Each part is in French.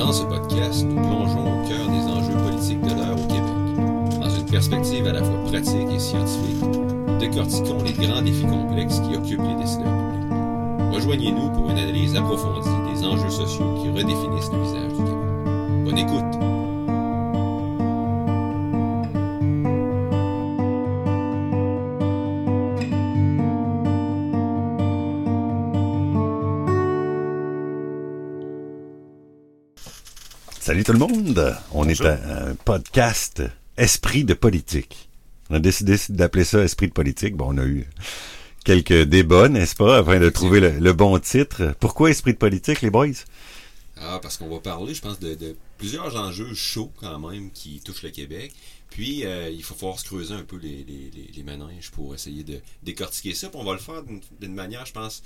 Dans ce podcast, nous plongeons au cœur des enjeux politiques de l'heure au Québec. Dans une perspective à la fois pratique et scientifique, nous décortiquons les grands défis complexes qui occupent les décideurs publics. Rejoignez-nous pour une analyse approfondie des enjeux sociaux qui redéfinissent le visage du Québec. Bonne écoute! Salut tout le monde. On Bonjour. est à un podcast Esprit de politique. On a décidé d'appeler ça Esprit de politique. Bon, on a eu quelques débats, n'est-ce pas, afin de trouver le, le bon titre. Pourquoi Esprit de politique, les boys? Ah, parce qu'on va parler, je pense, de, de plusieurs enjeux chauds quand même qui touchent le Québec. Puis, euh, il faut falloir se creuser un peu les, les, les, les manèges pour essayer de décortiquer ça. Puis on va le faire d'une manière, je pense,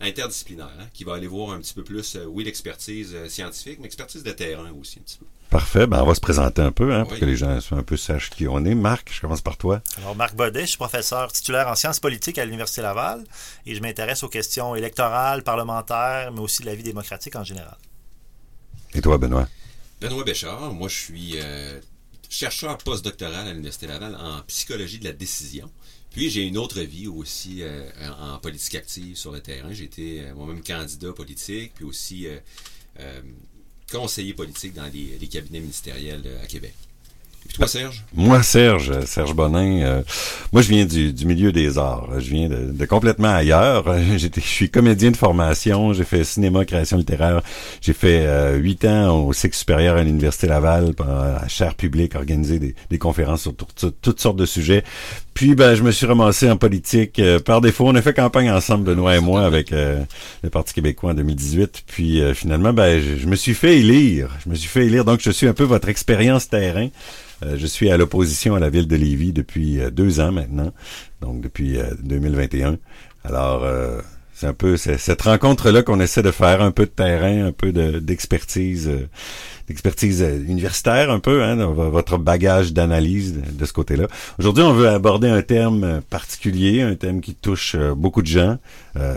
interdisciplinaire, hein, qui va aller voir un petit peu plus, euh, oui, l'expertise euh, scientifique, mais expertise de terrain aussi un petit peu. Parfait. Ben, on va se présenter un peu, hein, pour Oui. que les gens soient un peu sachent qui on est. Marc, je commence par toi. Alors, Marc Baudet, je suis professeur titulaire en sciences politiques à l'Université Laval et je m'intéresse aux questions électorales, parlementaires, mais aussi de la vie démocratique en général. Et toi, Benoît? Benoît Béchard, moi je suis euh, chercheur postdoctoral à l'Université Laval en psychologie de la décision. Puis j'ai une autre vie aussi euh, en politique active sur le terrain. J'ai été euh, moi-même candidat politique, puis aussi euh, conseiller politique dans les, les cabinets ministériels à Québec. Et puis toi, Serge? Moi, Serge, Serge Bonin, euh, moi je viens du, du milieu des arts. Je viens de, de complètement ailleurs. J'étais, je suis comédien de formation, j'ai fait cinéma, création littéraire. J'ai fait euh, huit ans au cycle supérieur à l'Université Laval, à chaire publique, organisé des, des conférences sur tout- tout- toutes sortes de sujets. Puis ben, je me suis ramassé en politique euh, par défaut. On a fait campagne ensemble, Benoît et moi, avec euh, le Parti québécois en 2018. Puis euh, finalement, ben, je, je me suis fait élire. Je me suis fait élire. Donc, je suis un peu votre expérience terrain. Euh, je suis à l'opposition à la ville de Lévis depuis euh, deux ans maintenant, donc depuis euh, 2021. Alors, euh, c'est un peu cette rencontre-là qu'on essaie de faire, un peu de terrain, un peu de- d'expertise, euh, d'expertise euh, universitaire, un peu, hein, dans votre bagage d'analyse de, de ce côté-là. Aujourd'hui, on veut aborder un terme euh, particulier, un thème qui touche beaucoup de gens. euh,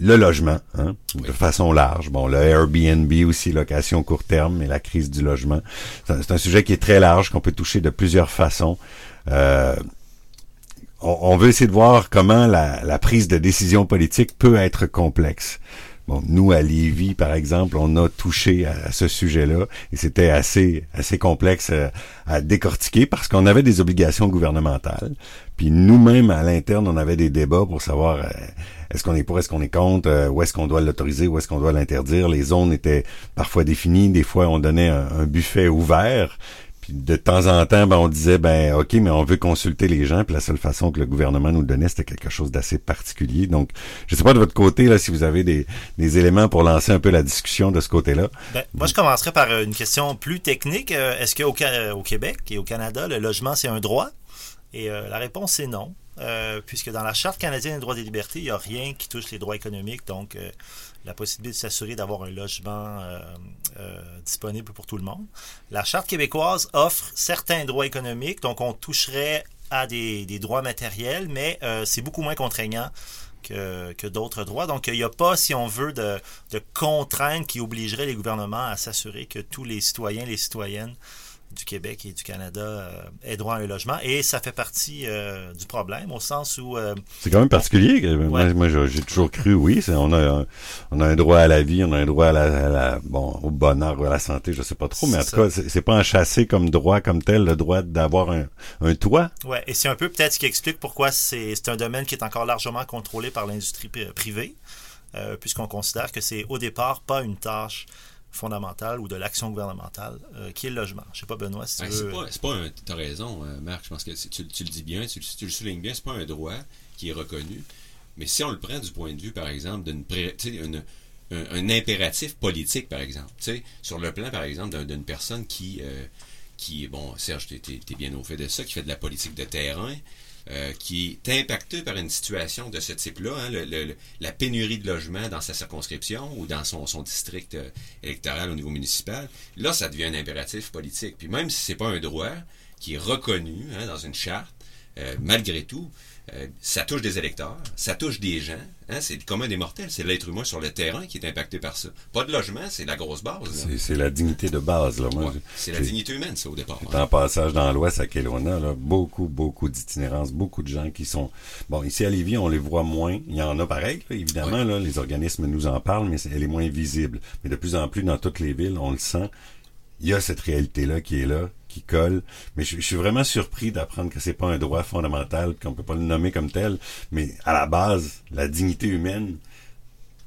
le logement, hein, de façon large. Bon, le Airbnb aussi, location court terme, et la crise du logement. C'est un, sujet qui est très large, qu'on peut toucher de plusieurs façons. Euh, on, veut essayer de voir comment la, prise de décision politique peut être complexe. Bon, nous, à Lévis, par exemple, on a touché à, ce sujet-là et c'était assez, assez complexe euh, à, décortiquer parce qu'on avait des obligations gouvernementales. Puis nous-mêmes, à l'interne, on avait des débats pour savoir euh, est-ce qu'on est pour, est-ce qu'on est contre, euh, où est-ce qu'on doit l'autoriser, où est-ce qu'on doit l'interdire. Les zones étaient parfois définies, des fois on donnait un buffet ouvert. Puis de temps en temps, ben, on disait, ben ok, mais on veut consulter les gens. Puis la seule façon que le gouvernement nous donnait, c'était quelque chose d'assez particulier. Donc, je sais pas de votre côté là, si vous avez des, éléments pour lancer un peu la discussion de ce côté-là. Ben, moi, je commencerai par euh, une question plus technique. Euh, Est-ce qu'au Ca- au Québec et au Canada, le logement, c'est un droit? Et euh, la réponse est non, euh, puisque dans la Charte canadienne des droits et libertés, il n'y a rien qui touche les droits économiques, donc euh, la possibilité de s'assurer d'avoir un logement euh, euh, disponible pour tout le monde. La Charte québécoise offre certains droits économiques, donc on toucherait à des, droits matériels, mais euh, c'est beaucoup moins contraignant que, que d'autres droits. Donc, il n'y a pas, si on veut, de, de contraintes qui obligeraient les gouvernements à s'assurer que tous les citoyens, les citoyennes du Québec et du Canada euh, aient droit à un logement. Et ça fait partie euh, du problème, au sens où... euh, C'est quand même particulier. que- Moi, Ouais. moi, j'ai j'ai toujours cru, oui, on a, un, on a un droit à la vie, on a un droit à la, à la- bon, au bonheur ou à la santé, je sais pas trop, mais en tout cas, c'est pas enchâssé comme droit comme tel, le droit d'avoir un, un toit. Ouais, et c'est un peu peut-être ce qui explique pourquoi c'est un domaine qui est encore largement contrôlé par l'industrie pri- privée, euh, puisqu'on considère que c'est au départ pas une tâche fondamentale ou de l'action gouvernementale euh, qui est le logement. Je sais pas, Benoît, si tu Ben, veux... c'est pas, c'est pas un. T'as raison, euh, Marc. Je pense que tu, tu le dis bien, tu, tu le soulignes bien. C'est pas un droit qui est reconnu. Mais si on le prend du point de vue, par exemple, d'une tu une- un, un impératif politique, par exemple, tu sais, sur le plan, par exemple, d'un- d'une personne qui, euh, qui, bon, Serge, t'es- t'es bien au fait de ça, qui fait de la politique de terrain, euh, qui est impacté par une situation de ce type-là, hein, la pénurie de logements dans sa circonscription ou dans son, district euh, électoral au niveau municipal, là, ça devient un impératif politique. Puis même si c'est pas un droit qui est reconnu hein, dans une charte, euh, malgré tout, euh, ça touche des électeurs, ça touche des gens, hein, c'est le commun des mortels, c'est l'être humain sur le terrain qui est impacté par ça. Pas de logement, c'est la grosse base. C'est- la dignité de base. Là. Ouais, c'est la dignité humaine, ça, au départ. en passage dans l'Ouest à Kelowna, là, beaucoup, beaucoup d'itinérance, beaucoup de gens qui sont... Bon, ici à Lévis, on les voit moins. Il y en a pareil, là, évidemment. Là, les organismes nous en parlent, mais elle est moins visible. Mais de plus en plus, dans toutes les villes, on le sent. Il y a cette réalité-là qui est là, qui colle. Mais je, suis vraiment surpris d'apprendre que c'est pas un droit fondamental, qu'on peut pas le nommer comme tel. Mais à la base, la dignité humaine,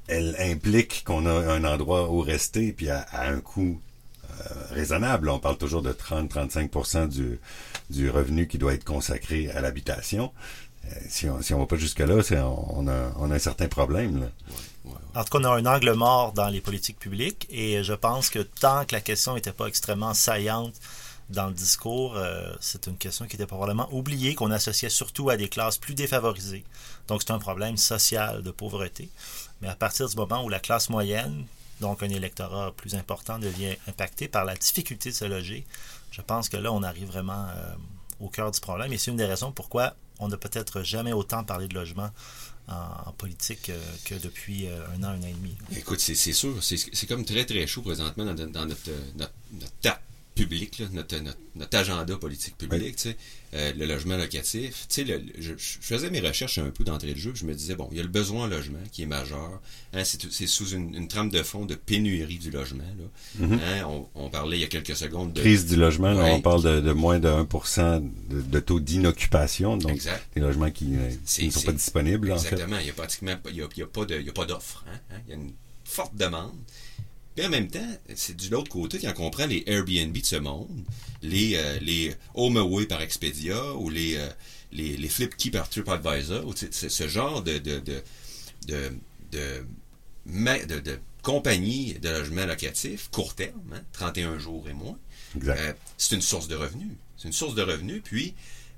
elle implique qu'on a un endroit où rester, puis à, un coût euh, raisonnable. On parle toujours de 30-35 du, du revenu qui doit être consacré à l'habitation. Euh, si on si on va pas jusque-là, on, a, on a un certain problème. En tout cas, on a un angle mort dans les politiques publiques et je pense que tant que la question n'était pas extrêmement saillante dans le discours, euh, c'est une question qui était probablement oubliée, qu'on associait surtout à des classes plus défavorisées. Donc c'est un problème social de pauvreté. Mais à partir du moment où la classe moyenne, donc un électorat plus important, devient impacté par la difficulté de se loger, je pense que là, on arrive vraiment euh, au cœur du problème. Et c'est une des raisons pourquoi on n'a peut-être jamais autant parlé de logement en, politique euh, que depuis un an, un an et demi. Écoute, c'est sûr, c'est comme très très chaud présentement dans, dans notre, notre, notre là, notre, notre, notre agenda politique public, sais, euh, le logement locatif. Le- je, je faisais mes recherches un peu d'entrée de jeu, puis je me disais, bon, il y a le besoin en logement qui est majeur. Hein, c'est sous une, une trame de fond de pénurie du logement. Là. Hein, on, on parlait il y a quelques secondes de... Crise du logement, là, on parle de, de moins de 1% de, de taux d'inoccupation, donc Exact. des logements qui, euh, qui ne sont pas disponibles. en fait. Exactement. Il n'y a pratiquement il y a, il y a pas de, il y a pas d'offre. hein, hein. Il y a une forte demande. Puis en même temps, c'est du l'autre côté quand on prend les Airbnb de ce monde, les, euh, les HomeAway par Expedia ou les, euh, les, les FlipKey par TripAdvisor, ou ce genre de, de, de, de, de, ma- de- de compagnies de logement locatif, court terme, hein, 31 jours et moins, euh, c'est une source de revenus. C'est une source de revenus, puis,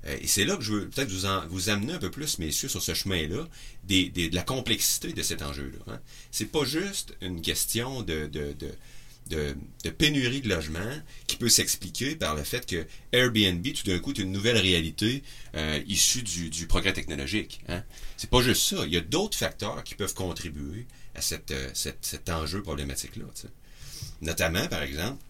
et c'est là que je veux peut-être vous, vous amener un peu plus, messieurs, sur ce chemin-là, de la complexité de cet enjeu-là. Hein. C'est pas juste une question de, de, de, de, pénurie de logement qui peut s'expliquer par le fait que Airbnb, tout d'un coup, est une nouvelle réalité euh, issue du, du progrès technologique. Hein. C'est pas juste ça. Il y a d'autres facteurs qui peuvent contribuer à cette, euh, cet enjeu problématique-là. Notamment, par exemple,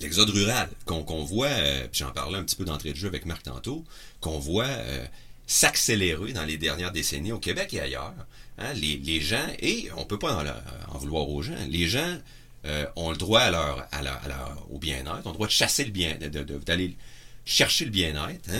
l'exode rural qu'on qu'on voit, euh, puis j'en parlais un petit peu d'entrée de jeu avec Marc tantôt, qu'on voit euh, s'accélérer dans les dernières décennies au Québec et ailleurs. Hein, les, les gens, et on peut pas en, en vouloir aux gens, les gens euh, ont le droit à leur, à leur- au bien-être, ont le droit de chasser le bien, d'aller chercher le bien-être. hein.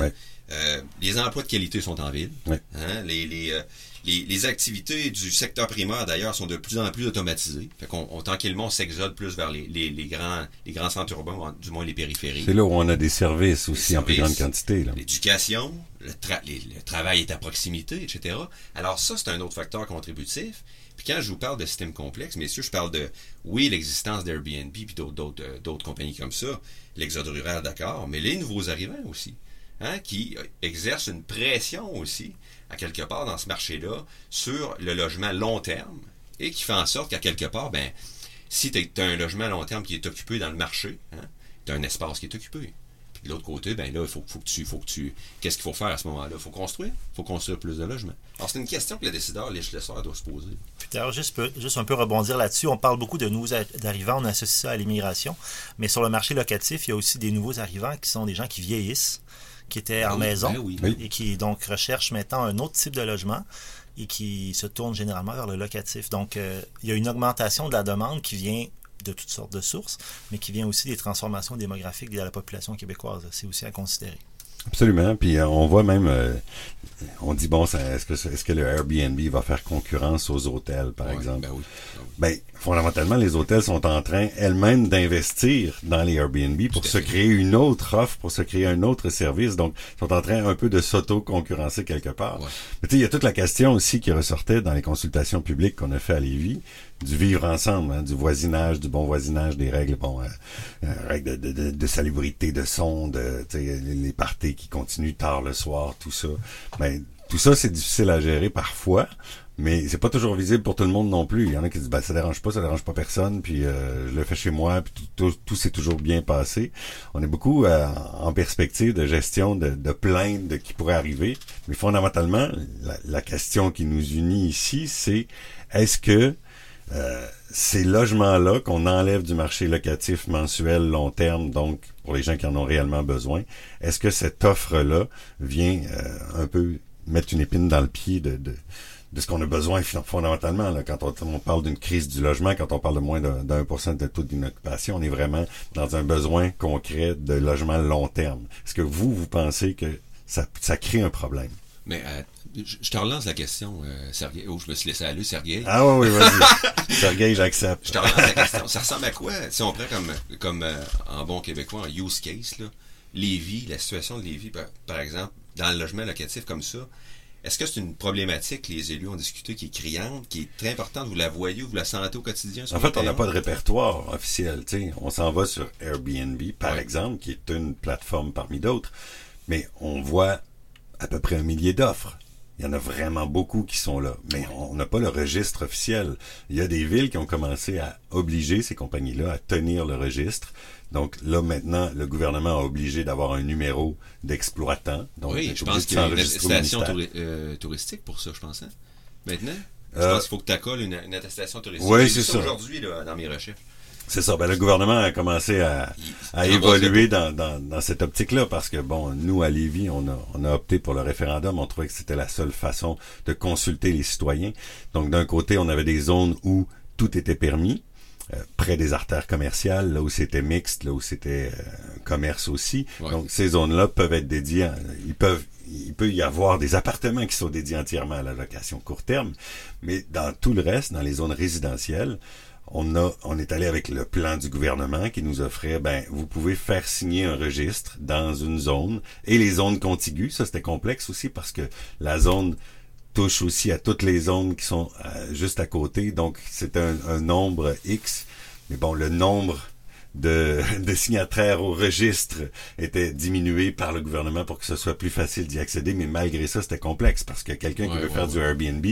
Euh, les emplois de qualité sont en ville. Hein, les, les, euh, les, les activités du secteur primaire, d'ailleurs, sont de plus en plus automatisées. Fait qu'on, on, tranquillement, on s'exode plus vers les, les, les grands, les grands centres urbains, du moins les périphériques. C'est là où on a des services aussi en plus grande quantité. L'éducation, le, tra- les- le travail est à proximité, etc. Alors ça, c'est un autre facteur contributif. Puis quand je vous parle de système complexe, messieurs, je parle de, oui, l'existence d'Airbnb puis d'autres, euh, d'autres compagnies comme ça, l'exode rural, d'accord, mais les nouveaux arrivants aussi, hein, qui exercent une pression aussi, à quelque part dans ce marché-là, sur le logement long terme, et qui fait en sorte qu'à quelque part, ben, si tu as un logement long terme qui est occupé dans le marché, hein, tu as un espace qui est occupé. Puis de l'autre côté, ben là, il faut, que tu. Faut que tu Qu'est-ce qu'il faut faire à ce moment-là? Il faut construire. Il faut construire plus de logements. Alors, c'est une question que le décideur, législateur doit se poser. Puis juste, un peu rebondir là-dessus, on parle beaucoup de nouveaux arrivants, on associe ça à l'immigration, mais sur le marché locatif, il y a aussi des nouveaux arrivants qui sont des gens qui vieillissent, qui étaient en Ah oui, maison ben oui. Et qui donc recherchent maintenant un autre type de logement et qui se tournent généralement vers le locatif. Donc, euh, il y a une augmentation de la demande qui vient de toutes sortes de sources, mais qui vient aussi des transformations démographiques de la population québécoise. C'est aussi à considérer. Absolument. Puis euh, on voit même, euh, on dit bon, ça- est-ce que est-ce que le Airbnb va faire concurrence aux hôtels, par Ouais, exemple? Ben oui. Ben oui. Ben, fondamentalement, les hôtels sont en train elles-mêmes d'investir dans les Airbnb pour Tout se fait. créer une autre offre, pour se créer un autre service. Donc, ils sont en train un peu de s'auto-concurrencer quelque part. Ouais. Mais tu sais, il y a toute la question aussi qui ressortait dans les consultations publiques qu'on a fait à Lévis, du vivre ensemble, hein, du voisinage, du bon voisinage, des règles, bon, euh, euh, règles de, de, de, salubrité, de son, de, les, parties qui continuent tard le soir, tout ça. Ben, tout ça, c'est difficile à gérer parfois. Mais c'est pas toujours visible pour tout le monde non plus. Il y en a qui disent ben ça dérange pas, ça dérange pas personne, puis euh, je le fais chez moi, puis tout, tout, s'est toujours bien passé. On est beaucoup euh, en perspective de gestion de, de plaintes qui pourrait arriver. Mais fondamentalement, la, la question qui nous unit ici, c'est est-ce que euh, ces logements-là qu'on enlève du marché locatif mensuel long terme, donc pour les gens qui en ont réellement besoin, est-ce que cette offre-là vient un peu mettre une épine dans le pied de, de de ce qu'on a besoin fondamentalement. Là, quand on, parle d'une crise du logement, quand on parle de moins d'un pour cent de taux d'inoccupation, on est vraiment dans un besoin concret de logement long terme. Est-ce que vous, vous pensez que ça, ça crée un problème? Mais euh, je te relance la question, euh, Sergei. Oh, je me suis laissé aller, Sergei. Ah oui, oui, vas-y. Sergei, j'accepte. Je te relance la question. Ça ressemble à quoi, si on prend comme, comme euh, en bon québécois, un use case, là, Lévis, la situation de Lévis, par, par exemple, dans le logement locatif comme ça, est-ce que c'est une problématique? Que les élus ont discuté qui est criante, qui est très importante? Vous la voyez, vous la sentez au quotidien? En fait, on n'a pas de répertoire officiel. On s'en va sur Airbnb, par exemple, qui est une plateforme parmi d'autres, mais on voit à peu près un millier d'offres. Il y en a vraiment beaucoup qui sont là, mais on n'a pas le registre officiel. Il y a des villes qui ont commencé à obliger ces compagnies-là à tenir le registre. Donc là, maintenant, le gouvernement a obligé d'avoir un numéro d'exploitant. oui, je pense qu'il y a une attestation euh, touristique pour ça, je pense. Hein? Maintenant, je euh, pense qu'il faut que tu accoles une, attestation touristique. Oui, c'est ça. aujourd'hui dans mes recherches. C'est ça. Ben, le gouvernement a commencé à, à évoluer dans, dans, dans, cette optique-là parce que, bon, nous, à Lévis, on a, on a opté pour le référendum. On trouvait que c'était la seule façon de consulter les citoyens. Donc, d'un côté, on avait des zones où tout était permis. Euh, près des artères commerciales, là où c'était mixte, là où c'était euh, commerce aussi. Donc ces zones-là peuvent être dédiées, ils peuvent, il peut y avoir des appartements qui sont dédiés entièrement à la location court terme, mais dans tout le reste, dans les zones résidentielles, on a, on est allé avec le plan du gouvernement qui nous offrait, ben, vous pouvez faire signer un registre dans une zone et les zones contiguës. Ça, c'était complexe aussi parce que la zone touche aussi à toutes les zones qui sont euh, juste à côté. Donc, c'est un, un, nombre X. Mais bon, le nombre de, de signataires au registre était diminué par le gouvernement pour que ce soit plus facile d'y accéder. Mais malgré ça, c'était complexe parce que quelqu'un qui veut faire du Airbnb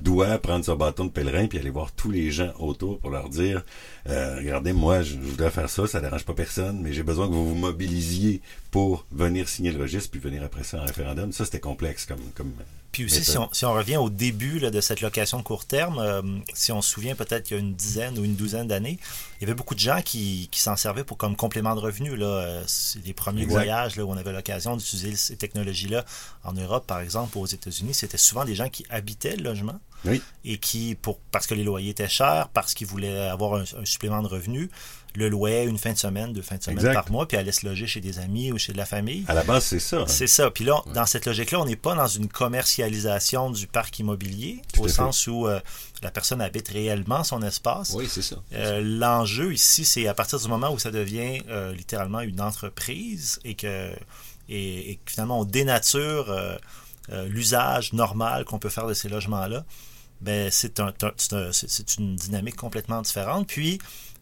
doit prendre son bâton de pèlerin puis aller voir tous les gens autour pour leur dire euh, regardez, moi, je, voudrais faire ça, ça dérange pas personne, mais j'ai besoin que vous vous mobilisiez pour venir signer le registre puis venir après ça en référendum. Ça, c'était complexe comme, comme puis aussi, si on, si on, revient au début là, de cette location de court terme, euh, si on se souvient peut-être qu'il y a une dizaine ou une douzaine d'années, il y avait beaucoup de gens qui, qui s'en servaient pour comme complément de revenus. Là. Euh, les premiers voyages là, où on avait l'occasion d'utiliser ces technologies-là en Europe, par exemple, aux États-Unis, c'était souvent des gens qui habitaient le logement. Et qui, pour, parce que les loyers étaient chers, parce qu'ils voulaient avoir un, supplément de revenus, le louaient une fin de semaine, deux fins de semaine par mois, puis allaient se loger chez des amis ou chez de la famille. À la base, c'est ça. Hein. C'est ça. Puis là, dans cette logique-là, on n'est pas dans une commercialisation du parc immobilier, au sens où euh, la personne habite réellement son espace. Oui, c'est ça. Euh, l'enjeu ici, c'est à partir du moment où ça devient euh, littéralement une entreprise et que, et, finalement on dénature l'usage normal qu'on peut faire de ces logements-là ben c'est un, une dynamique complètement différente. Puis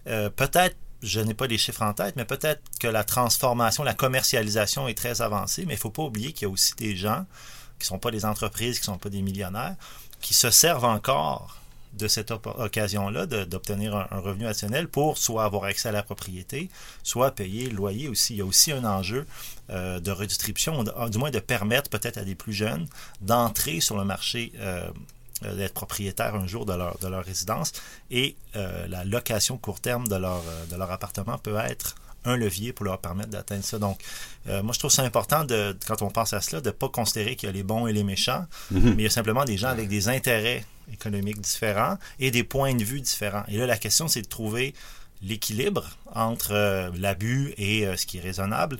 euh, peut-être, je n'ai pas les chiffres en tête, mais peut-être que la transformation, la commercialisation est très avancée, mais il ne faut pas oublier qu'il y a aussi des gens qui ne sont pas des entreprises, qui ne sont pas des millionnaires, qui se servent encore de cette occasion-là d'obtenir un, revenu additionnel pour soit avoir accès à la propriété, soit payer le loyer aussi. Il y a aussi un enjeu euh, de redistribution, du moins de permettre peut-être à des plus jeunes d'entrer sur le marché euh, euh, d'être propriétaires un jour de leur, de leur résidence et la location court terme de leur appartement peut être un levier pour leur permettre d'atteindre ça. Donc, moi, je trouve ça important, de, quand on pense à cela, de ne pas considérer qu'il y a les bons et les méchants, mhm. mais il y a simplement des gens avec des intérêts économiques différents et des points de vue différents. Et là, la question, c'est de trouver l'équilibre entre l'abus et ce qui est raisonnable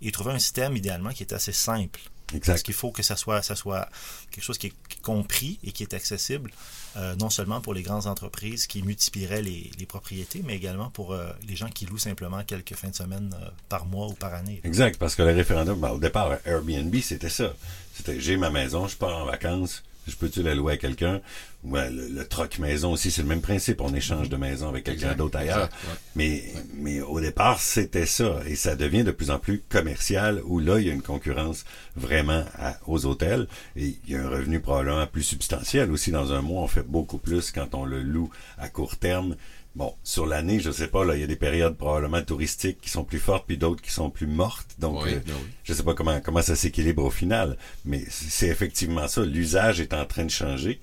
et trouver un système, idéalement, qui est assez simple. Parce qu'il faut que ça soit, ça soit quelque chose qui est compris et qui est accessible, euh, non seulement pour les grandes entreprises qui multiplieraient les, propriétés, mais également pour euh, les gens qui louent simplement quelques fins de semaine euh, par mois ou par année. Exact, parce que le référendum, ben, au départ, Airbnb, c'était ça. C'était j'ai ma maison, je pars en vacances, je peux-tu la louer à quelqu'un? Ouais, le, le troc maison aussi, c'est le même principe. On échange de maison avec quelqu'un d'autre ailleurs. exact, ouais. Mais, mais au départ, c'était ça. Et ça devient de plus en plus commercial, où là, il y a une concurrence vraiment à- aux hôtels. Et il y a un revenu probablement plus substantiel aussi. Dans un mois, on fait beaucoup plus quand on le loue à court terme. Bon, sur l'année, je sais pas, là, il y a des périodes probablement touristiques qui sont plus fortes, puis d'autres qui sont plus mortes. Donc, Oui, euh, ben oui. je sais pas comment comment ça s'équilibre au final, mais c'est effectivement ça. L'usage est en train de changer.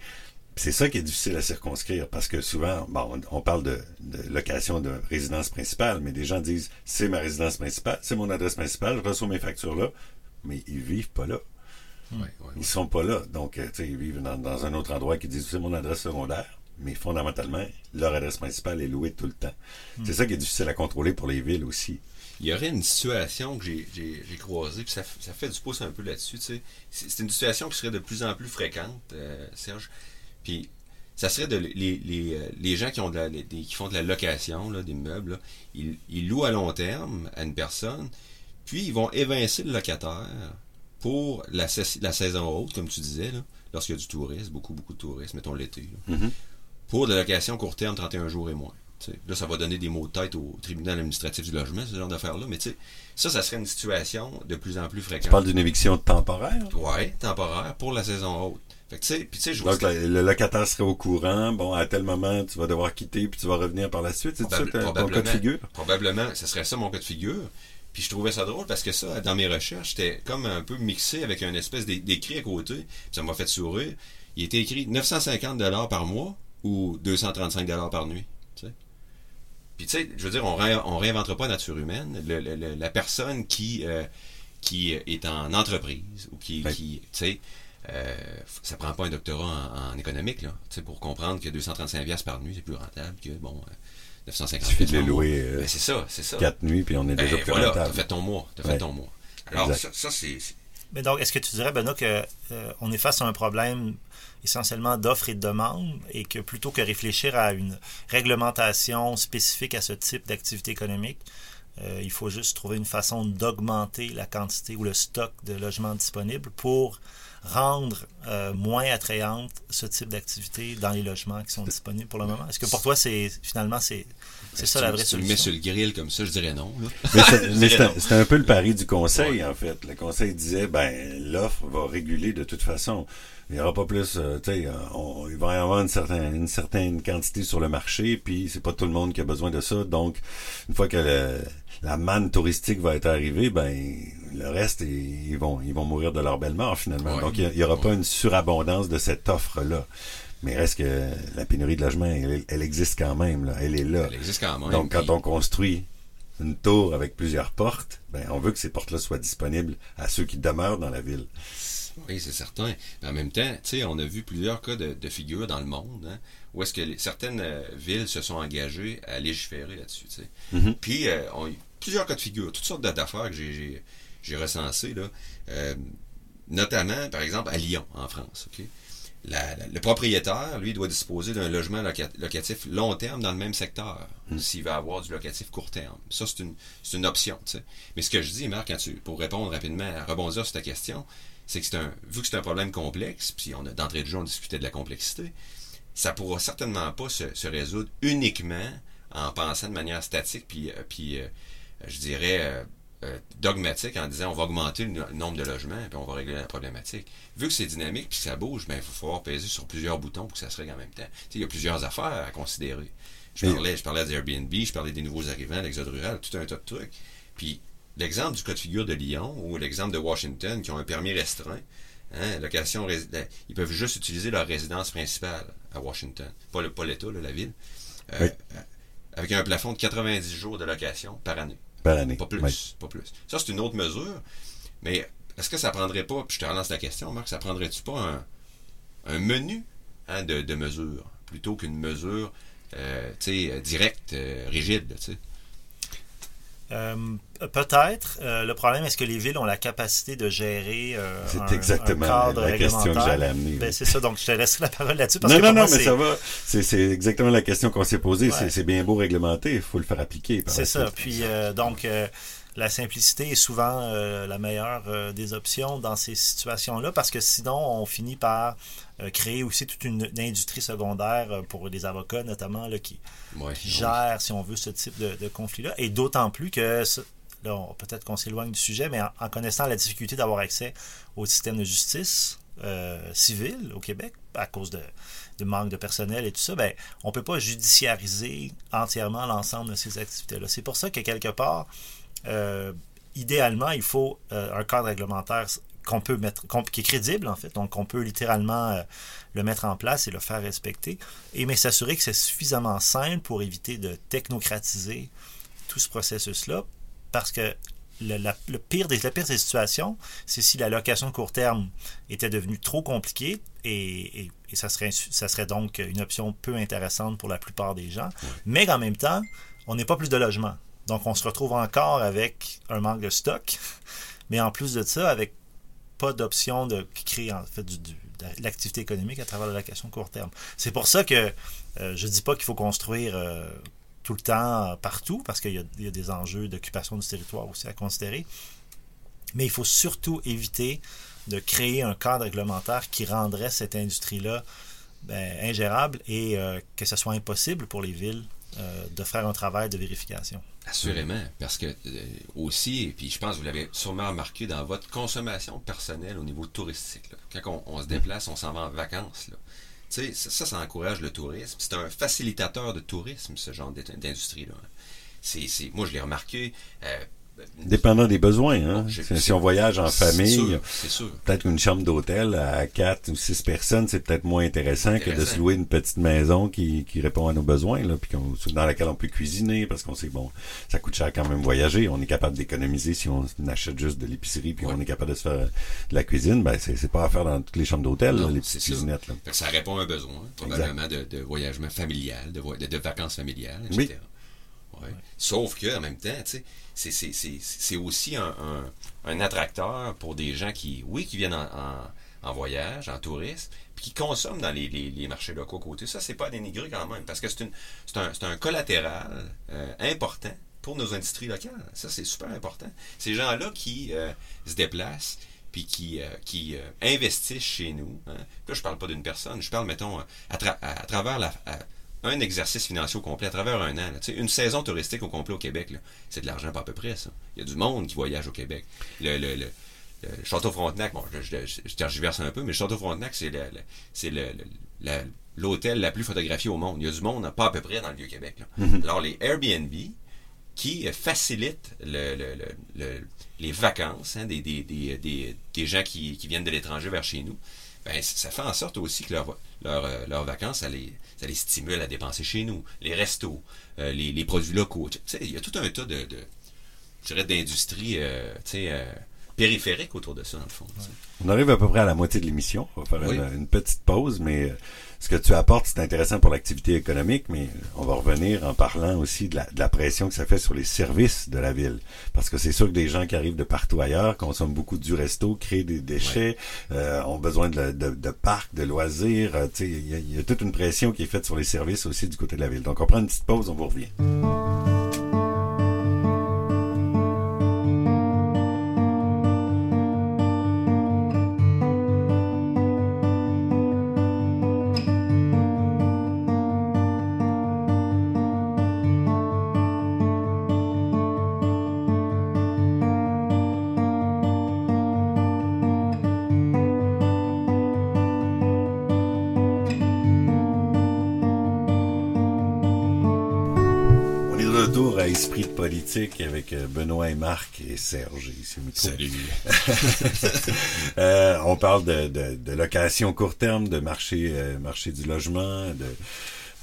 C'est ça qui est difficile à circonscrire parce que souvent, bon, on on parle de, de location de résidence principale, mais des gens disent c'est ma résidence principale, c'est mon adresse principale, je reçois mes factures là, mais ils vivent pas là. Ouais, Ils sont pas là. Donc, euh, tu sais, ils vivent dans, dans un autre endroit qui disent c'est mon adresse secondaire, mais fondamentalement, leur adresse principale est louée tout le temps. C'est ça qui est difficile à contrôler pour les villes aussi. Il y aurait une situation que j'ai- croisée, puis ça, ça fait du pouce un peu là-dessus. tu sais. C'est une situation qui serait de plus en plus fréquente, euh, Serge. Puis ça serait de les, les, euh, les gens qui ont de la, les- des- qui font de la location là, des meubles, là, ils, ils louent à long terme à une personne, puis ils vont évincer le locataire pour la, sais- la saison haute, comme tu disais, là, lorsqu'il y a du tourisme, beaucoup, beaucoup de tourisme, mettons l'été. Mhm. Pour de la location court terme, 31 jours et moins. Tu Là, ça va donner des mots de tête au tribunal administratif du logement, ce genre d'affaires-là. Mais tu sais, ça, ça serait une situation de plus en plus Tu fréquente. parles d'une éviction temporaire? Ouais, temporaire pour la saison haute. Fait que tu sais, puis tu sais, je vois Donc, le, locataire serait au courant. Bon, à tel moment, tu vas devoir quitter, puis tu vas revenir par la suite. C'est ça ton- cas de probablement. figure? Probablement, ce serait ça mon cas de figure. Puis je trouvais ça drôle parce que ça, dans mes recherches, c'était comme un peu mixé avec un espèce d'é- d'écrit à côté. Puis ça m'a fait sourire. Il était écrit 950 par mois ou 235 par nuit. tu sais. Puis tu sais, je veux dire, on, ré- on réinventera pas la nature humaine. Le- le- le- la personne qui, euh, qui est en entreprise ou qui, Ouais. qui tu sais, euh, ça prend pas un doctorat en, en économique là, pour comprendre que 235 piastres par nuit c'est plus rentable que bon euh, 950 Il suffit de piastres les par mois. louer euh, Ben, c'est ça, c'est ça. quatre nuits, puis on est déjà Ben, plus voilà, t'as rentable. fait ton mois, t'as Ouais. fait ton mois. Alors Exact. ça, ça c'est- Mais donc, est-ce que tu dirais, Benoît, que euh, est face à un problème essentiellement d'offre et de demande et que plutôt que réfléchir à une réglementation spécifique à ce type d'activité économique, euh, il faut juste trouver une façon d'augmenter la quantité ou le stock de logements disponibles pour rendre euh, moins attrayante ce type d'activité dans les logements qui sont disponibles pour le moment? Est-ce que pour toi, c'est finalement c'est c'est ça tu- la vraie tu le mets sur le grill comme ça, je dirais non. là. Mais c'était un peu le pari du conseil, en fait. Le conseil disait, ben, l'offre va réguler de toute façon. Il n'y aura pas plus, euh, tu sais, euh, on- il va y avoir une certaine, une certaine quantité sur le marché, puis c'est pas tout le monde qui a besoin de ça. Donc, une fois que le- la manne touristique va être arrivée, ben, le reste, ils ils vont, ils vont mourir de leur belle mort, finalement. Ouais. Donc, il n'y aura pas une surabondance de cette offre-là. Mais reste que la pénurie de logements, elle, elle existe quand même, là. Elle est là. Elle existe quand même. Donc, quand puis- on construit une tour avec plusieurs portes, ben, on veut que ces portes-là soient disponibles à ceux qui demeurent dans la ville. Oui, c'est certain. Mais en même temps, tu sais, on a vu plusieurs cas de, de figures dans le monde hein, où est-ce que les- certaines euh, villes se sont engagées à légiférer là-dessus. Mhm. Puis, euh, on a eu plusieurs cas de figure, toutes sortes d'affaires que j'ai- recensées, là. Euh, notamment, par exemple, à Lyon, en France. ok? La- la- le propriétaire, lui, doit disposer d'un logement loca- locatif long terme dans le même secteur, s'il va avoir du locatif court terme. Ça, c'est une, option. Mais ce que je dis, Marc, quand tu, pour répondre rapidement, à rebondir sur ta question, c'est que c'est un, vu que c'est un problème complexe, puis on a d'entrée de jeu, on discutait de la complexité, ça pourra certainement pas se, se résoudre uniquement en pensant de manière statique, puis, euh, puis euh, je dirais euh, euh, dogmatique en disant on va augmenter le, no- le nombre de logements, puis on va régler la problématique. Vu que c'est dynamique, puis que ça bouge, ben, il va falloir peser sur plusieurs boutons pour que ça se règle en même temps. Tu sais, il y a plusieurs affaires à considérer. Je parlais, je parlais des Airbnb, je parlais des nouveaux arrivants, l'exode rural, tout un tas de trucs. Puis l'exemple du cas de figure de Lyon ou l'exemple de Washington qui ont un permis restreint, hein, location, la- ils peuvent juste utiliser leur résidence principale à Washington, pas le- pas l'État, là, la ville, euh, Oui. euh, avec un plafond de 90 jours de location par année. Par année. Pas plus, pas plus. Ça, c'est une autre mesure, mais est-ce que ça prendrait pas, puis je te relance la question, Marc, ça prendrait-tu pas un, un menu hein, de, de mesures plutôt qu'une mesure euh, tu sais, euh, directe, euh, rigide? Euh, Peut-être. Euh, le problème, est-ce que les villes ont la capacité de gérer euh, C'est un- exactement un cadre la question que j'allais amener. Ben, oui. c'est ça, donc je te laisserai la parole là-dessus. Non, que non, non, moi, mais ça va. C'est exactement la question qu'on s'est posée. Ouais. C'est- bien beau réglementer, il faut le faire appliquer. C'est ça. Puis, euh, donc, euh, la simplicité est souvent euh, la meilleure euh, des options dans ces situations-là parce que sinon, on finit par euh, créer aussi toute une, industrie secondaire pour les avocats, notamment, là, qui gèrent, si on veut, ce type de, conflit-là. Et d'autant plus que, là, peut-être qu'on s'éloigne du sujet, mais en, connaissant la difficulté d'avoir accès au système de justice civile au Québec à cause de, de, manque de personnel et tout ça, ben, on ne peut pas judiciariser entièrement l'ensemble de ces activités-là. C'est pour ça que quelque part, euh, idéalement, il faut euh, un cadre réglementaire qu'on peut mettre, qui est crédible en fait, donc on peut littéralement euh, le mettre en place et le faire respecter, et mais s'assurer que c'est suffisamment simple pour éviter de technocratiser tout ce processus-là, parce que le, pire des, la pire des situations, c'est si la location court terme était devenue trop compliquée et, ça, serait, ça serait donc une option peu intéressante pour la plupart des gens. Mais en même temps, on n'est pas plus de logement. Donc, on se retrouve encore avec un manque de stock, mais en plus de ça, avec pas d'option de créer en fait de l'activité économique à travers la location court terme. C'est pour ça que euh, je ne dis pas qu'il faut construire euh, tout le temps partout, parce qu'il y, a des enjeux d'occupation du territoire aussi à considérer. Mais il faut surtout éviter de créer un cadre réglementaire qui rendrait cette industrie-là ben, ingérable et euh, que ce soit impossible pour les villes de faire un travail de vérification. Assurément, parce que euh, aussi, et puis je pense que vous l'avez sûrement remarqué dans votre consommation personnelle au niveau touristique. Quand on, se déplace, on s'en va en vacances. Là. Ça, ça, ça encourage le tourisme. C'est un facilitateur de tourisme, ce genre d'industrie-là. C'est, moi, je l'ai remarqué. Euh, Dépendant des besoins. Hein? si on voyage en famille, peut-être une chambre d'hôtel à quatre ou six personnes, c'est peut-être moins intéressant, que de se louer une petite maison qui, qui répond à nos besoins, là, puis dans laquelle on peut cuisiner, parce qu'on sait, bon, ça coûte cher quand même voyager. On est capable d'économiser si on achète juste de l'épicerie, puis on est capable de se faire de la cuisine. Ben, c'est pas à faire dans toutes les chambres d'hôtel, les petites cuisinettes. Là. Ça répond à un besoin, probablement, de, de, voyagement familial, de, de, vacances familiales, etc. Sauf que même temps, c'est aussi un, attracteur pour des gens qui, viennent en, voyage, en tourisme, puis qui consomment dans les, marchés locaux à côté. Ça, c'est pas dénigré quand même, parce que c'est un, collatéral euh, important pour nos industries locales. Ça, c'est super important. Ces gens-là qui euh, se déplacent, puis qui, euh, investissent chez nous. Hein. Là, je parle pas d'une personne, je parle, mettons, à travers la un exercice financier au complet à travers un an. une saison touristique au complet au Québec, c'est de l'argent pas à peu près, ça. Il y a du monde qui voyage au Québec. Le, le, le, Château Frontenac, bon, je, je, je, tergiverse un peu, mais le Château Frontenac, c'est l'hôtel la plus photographié au monde. Il y a du monde, pas à peu près, dans le Vieux-Québec. Mm-hmm. Alors, les Airbnb, qui facilitent les vacances hein, des, des, des, des, gens qui, qui viennent de l'étranger vers chez nous, ben, ça fait en sorte aussi que leur, leur, euh, leurs vacances, ça les, ça les stimule à dépenser chez nous. Les restos, euh, les, les, produits locaux. Il y a tout un tas de, de je dirais, d'industries euh, euh, périphériques autour de ça, dans le fond. On arrive à peu près à la moitié de l'émission. On va faire une, petite pause, mais ce que tu apportes, c'est intéressant pour l'activité économique, mais on va revenir en parlant aussi de la, de la, pression que ça fait sur les services de la ville. Parce que c'est sûr que des gens qui arrivent de partout ailleurs consomment beaucoup du resto, créent des déchets, euh, ont besoin de, de, de parcs, de loisirs. Euh, il y, y, a toute une pression qui est faite sur les services aussi du côté de la ville. Donc on prend une petite pause, on vous revient. Avec euh, Benoît et Marc et Serge ici Salut. euh, on parle de, de, de, location court terme, de marché, euh, marché du logement, de,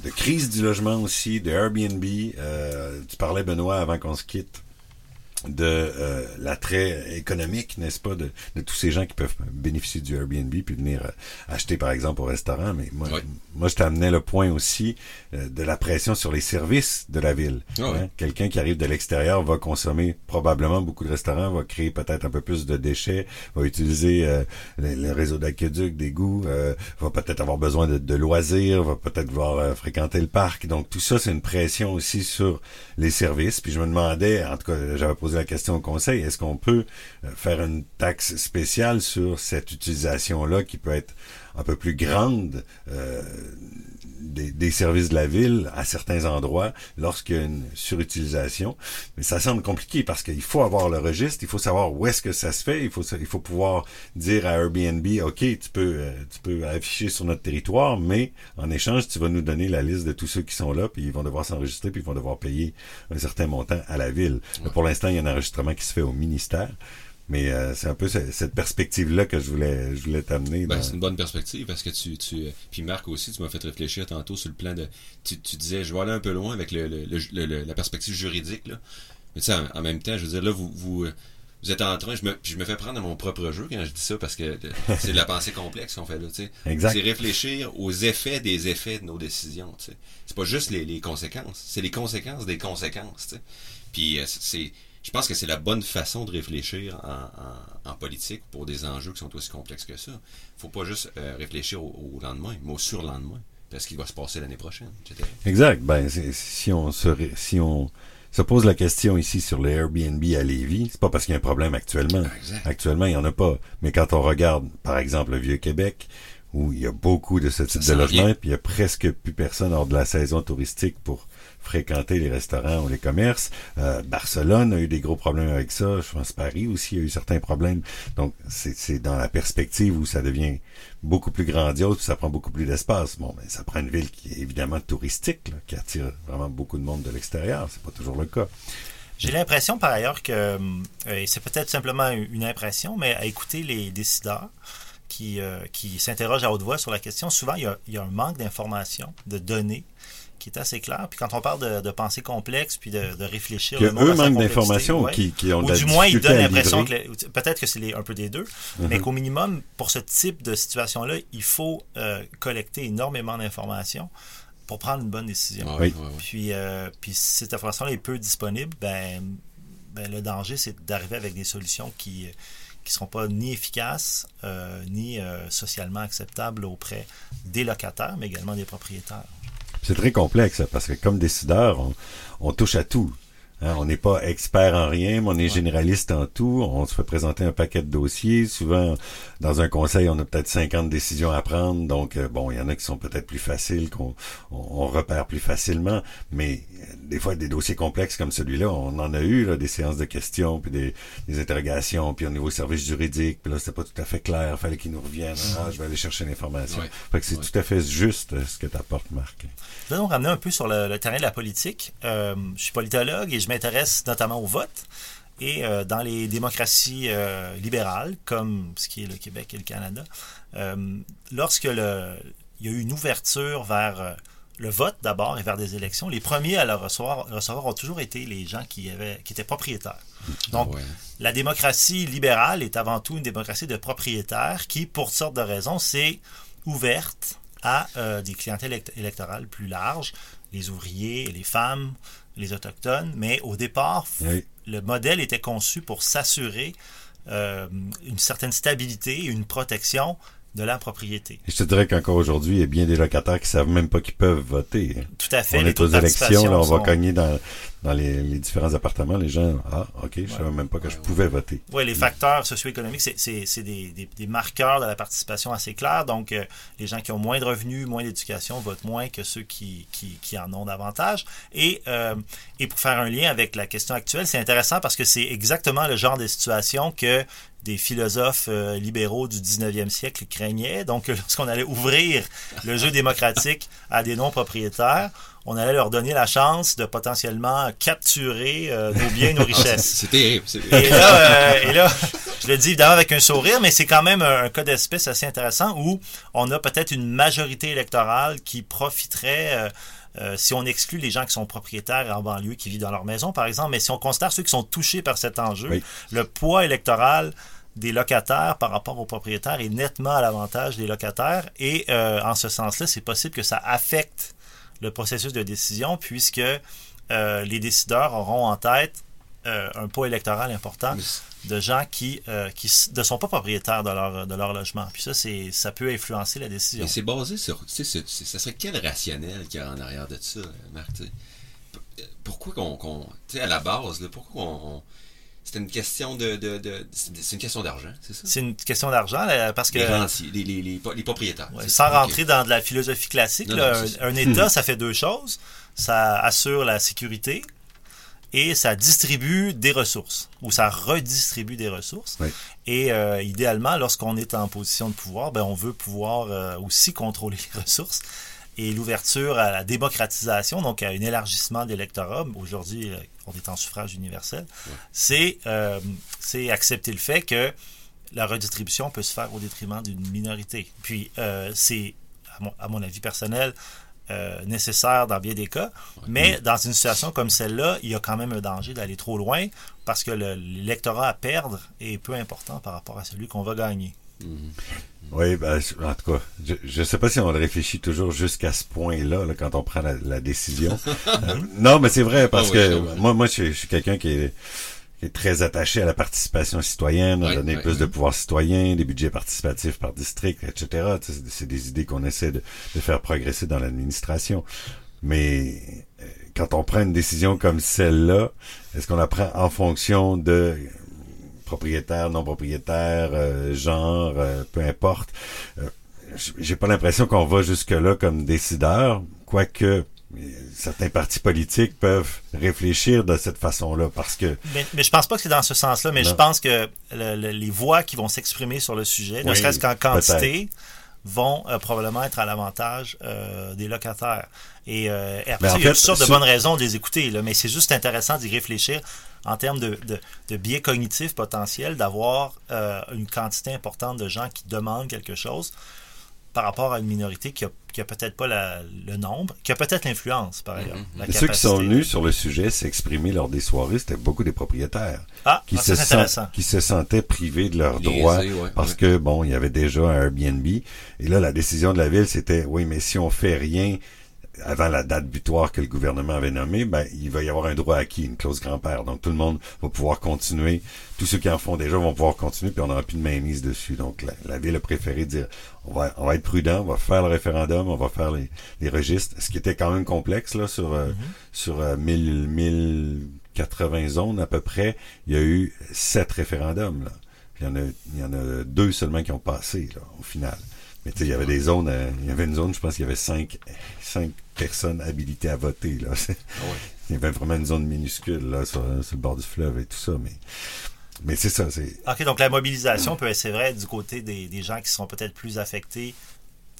de crise du logement aussi, de Airbnb. Euh, tu parlais Benoît avant qu'on se quitte de euh, l'attrait économique, n'est-ce pas, de, de, tous ces gens qui peuvent bénéficier du Airbnb puis venir euh, acheter par exemple au restaurant. Mais moi, moi je t'amenais le point aussi euh, de la pression sur les services de la ville. Ah hein. Quelqu'un qui arrive de l'extérieur va consommer probablement beaucoup de restaurants, va créer peut-être un peu plus de déchets, va utiliser le, réseau d'aqueduc, d'égouts, va peut-être avoir besoin de, de loisirs, va peut-être vouloir fréquenter le parc. Donc tout ça, c'est une pression aussi sur les services. Puis je me demandais, en tout cas, j'avais la question au Conseil, est-ce qu'on peut euh, faire une taxe spéciale sur cette utilisation-là qui peut être un peu plus grande euh, des, services de la ville à certains endroits lorsqu'il y a une surutilisation. Mais ça semble compliqué parce qu'il faut avoir le registre, il faut savoir où est-ce que ça se fait, il faut il faut pouvoir dire à Airbnb, ok, tu peux euh, tu peux afficher sur notre territoire, mais en échange tu vas nous donner la liste de tous ceux qui sont là, puis ils vont devoir s'enregistrer, puis ils vont devoir payer un certain montant à la ville. Pour l'instant, il y a un enregistrement qui se fait au ministère. Mais euh, c'est un peu cette perspective-là que je voulais, je voulais t'amener. Ben, c'est une bonne perspective parce que tu, tu puis Marc aussi, tu m'as fait réfléchir tantôt sur le plan de, tu, tu disais, je vais aller un peu loin avec le, le, la perspective juridique là. Mais tu sais, en, même temps, je veux dire là, vous, vous, vous êtes en train, je me, je me fais prendre à mon propre jeu quand je dis ça parce que c'est de la pensée complexe qu'on fait là, tu sais. Exact. C'est réfléchir aux effets des effets de nos décisions, tu sais. C'est pas juste les, les conséquences, c'est les conséquences des conséquences, tu sais. Puis euh, c'est je pense que c'est la bonne façon de réfléchir en, politique pour des enjeux qui sont aussi complexes que ça. Il faut pas juste euh, réfléchir au, lendemain, mais au surlendemain, parce qu'il va se passer l'année prochaine, etc. Exact. Ben, si on se, si on se pose la question ici sur le Airbnb à Lévis, c'est pas parce qu'il y a un problème actuellement. Actuellement, il y en a pas. Mais quand on regarde, par exemple, le Vieux-Québec, où il y a beaucoup de ce type de logement, puis il y a presque plus personne hors de la saison touristique pour fréquenter les restaurants ou les commerces. Euh, Barcelone a eu des gros problèmes avec ça. Je pense Paris aussi a eu certains problèmes. Donc, c'est dans la perspective où ça devient beaucoup plus grandiose, ça prend beaucoup plus d'espace. Bon, ben, ça prend une ville qui est évidemment touristique, qui attire vraiment beaucoup de monde de l'extérieur. C'est pas toujours le cas. J'ai l'impression par ailleurs que, euh, et c'est peut-être simplement une impression, mais à écouter les décideurs, qui, euh, qui s'interrogent à haute voix sur la question, souvent il y a, il y a un manque d'informations, de données qui est assez clair. Puis quand on parle de, de pensée complexe, puis de, de réfléchir... Que eux manquent d'informations qui, qui ont Ou du moins, ils donnent l'impression que... Peut-être que c'est un peu des deux, mm-hmm. mais qu'au minimum, pour ce type de situation-là, il faut euh, collecter énormément d'informations pour prendre une bonne décision. oui. Puis, euh, puis si cette information-là est peu disponible, ben, ben le danger, c'est d'arriver avec des solutions qui qui ne seront pas ni efficaces euh, ni euh, socialement acceptables auprès des locataires, mais également des propriétaires. C'est très complexe parce que comme décideur, on, touche à tout. Hein. on n'est pas expert en rien, mais on est généraliste en tout. On se fait présenter un paquet de dossiers. Souvent, dans un conseil, on a peut-être 50 décisions à prendre. Donc, euh, bon, il y en a qui sont peut-être plus faciles, qu'on on, repère plus facilement. Mais euh, des fois, des dossiers complexes comme celui-là, on en a eu, là, des séances de questions, puis des, des interrogations, puis au niveau service juridique, puis là, c'était pas tout à fait clair. fallait qu'ils nous reviennent. Ah, je vais aller chercher l'information. Fait que c'est tout à fait juste euh, ce que tu apportes, Marc. Je vais nous ramener un peu sur le, terrain de la politique. Euh, je suis politologue et je m'intéresse notamment au vote. Et euh, dans les démocraties euh, libérales, comme ce qui est le Québec et le Canada, lorsque le, il y a eu une ouverture vers le vote d'abord et vers des élections, les premiers à le recevoir, recevoir ont toujours été les gens qui, avaient, qui étaient propriétaires. Donc, la démocratie libérale est avant tout une démocratie de propriétaires qui, pour toutes sortes de raisons, s'est ouverte à euh, des clientèles électorales plus larges, les ouvriers, les femmes, les autochtones. Mais au départ, le modèle était conçu pour s'assurer euh, une certaine stabilité et une protection de la propriété. je te dirais qu'encore aujourd'hui, il y a bien des locataires qui savent même pas qu'ils peuvent voter. Tout à fait. On est aux élections, là, on va cogner dans, dans les, différents appartements. Les gens, ah, ok, je savais même pas que je pouvais voter. Oui, les facteurs socio-économiques, c'est des, des, des, marqueurs de la participation assez clairs. Donc, euh, les gens qui ont moins de revenus, moins d'éducation votent moins que ceux qui, qui, qui en ont davantage. Et, euh, et pour faire un lien avec la question actuelle, c'est intéressant parce que c'est exactement le genre de situation que des philosophes euh, libéraux du 19e siècle craignaient. Donc, lorsqu'on allait ouvrir le jeu démocratique à des non-propriétaires, on allait leur donner la chance de potentiellement capturer euh, nos biens, nos richesses. c'est terrible. Et là, euh, et là, je le dis évidemment avec un sourire, mais c'est quand même un, cas d'espèce assez intéressant où on a peut-être une majorité électorale qui profiterait si on exclut les gens qui sont propriétaires en banlieue, qui vivent dans leur maison, par exemple, mais si on considère ceux qui sont touchés par cet enjeu, le poids électoral des locataires par rapport aux propriétaires est nettement à l'avantage des locataires. Et euh, en ce sens-là, c'est possible que ça affecte le processus de décision puisque euh, les décideurs auront en tête euh, un poids électoral important de gens qui, qui ne sont pas propriétaires de leur, de leur logement. Puis ça, c'est, ça peut influencer la décision. Mais c'est basé sur. ça serait quel rationnel qu'il y a en arrière de ça, Marc? Pourquoi qu'on. tu sais, à la base, pourquoi on c'est une question de, de, de- c'est une question d'argent, c'est ça? C'est une question d'argent parce que Les rentiers, les, les, les, les propriétaires. Ouais, sans rentrer dans de la philosophie classique, Non, là, non, un, État, ça fait deux choses. Ça assure la sécurité et ça distribue des ressources ou ça redistribue des ressources. Oui. Et euh, idéalement, lorsqu'on est en position de pouvoir, ben, on veut pouvoir euh, aussi contrôler les ressources. Et l'ouverture à la démocratisation, donc à un élargissement de l'électorat, aujourd'hui on est en suffrage universel, c'est euh, c'est accepter le fait que la redistribution peut se faire au détriment d'une minorité. Puis euh, c'est, à mon, à mon avis personnel, euh, nécessaire dans bien des cas, mais dans une situation comme celle-là, il y a quand même un danger d'aller trop loin parce que le- l'électorat à perdre est peu important par rapport à celui qu'on va gagner. Oui, ben, en tout cas, je ne sais pas si on réfléchit toujours jusqu'à ce point-là, là, quand on prend la, la décision. Euh, non, mais c'est vrai, parce Ah oui, que moi, moi, je, suis- je suis quelqu'un qui est, qui est très attaché à la participation citoyenne, à donner plus de ouais. pouvoir citoyen, des budgets participatifs par district, etc. C'est des idées qu'on essaie de, de faire progresser dans l'administration. Mais euh, quand on prend une décision comme celle-là, est-ce qu'on la prend en fonction de propriétaire, non propriétaire, euh, genre, euh, peu importe. Euh, J'ai pas l'impression qu'on va jusque-là comme décideur, quoique euh, certains partis politiques peuvent réfléchir de cette façon-là, parce que Mais, mais je pense pas que c'est dans ce sens-là, mais Non. je pense que le- le- les voix qui vont s'exprimer sur le sujet, ne serait-ce qu'en quantité, vont euh, probablement être à l'avantage euh, des locataires. Et, euh, et après, Mais en ça, il y a toutes sortes de bonnes raisons de les écouter, là, mais c'est juste intéressant d'y réfléchir en termes de, de, de biais cognitifs potentiels, d'avoir euh, une quantité importante de gens qui demandent quelque chose par rapport à une minorité qui a, qui a peut-être pas la- le nombre, qui a peut-être l'influence, par ailleurs. Mhm. ceux qui sont venus sur le sujet s'exprimer lors des soirées, c'était beaucoup des propriétaires Ah, qui, ah, se sent- qui se sentaient privés de leurs droits ouais, parce ouais. que, bon, il y avait déjà un Airbnb. Et là, la décision de la ville, c'était, oui, mais si on fait rien avant la date butoir que le gouvernement avait nommée, ben, il va y avoir un droit acquis, une clause grand-père. Donc, tout le monde va pouvoir continuer. Tous ceux qui en font déjà vont pouvoir continuer, puis on n'aura plus de mainmise dessus. Donc, la, la ville a préféré dire, on va, on va être prudent, on va faire le référendum, on va faire les, les registres, ce qui était quand même complexe, là, sur, euh, sur euh, 1000, 1080 zones à peu près. Il y a eu sept référendums, là. Puis il y en a, il y en a deux seulement qui ont passé, là, au final. Mais tu sais, il y avait des zones, euh, il y avait une zone, je pense qu'il y avait cinq, cinq personnes habilitées à voter, là. Ah ouais. Il y avait vraiment une zone minuscule, là, sur, sur le bord du fleuve et tout ça, mais, mais c'est ça, OK, donc la mobilisation peut être, c'est vrai, du côté des, des gens qui sont peut-être plus affectés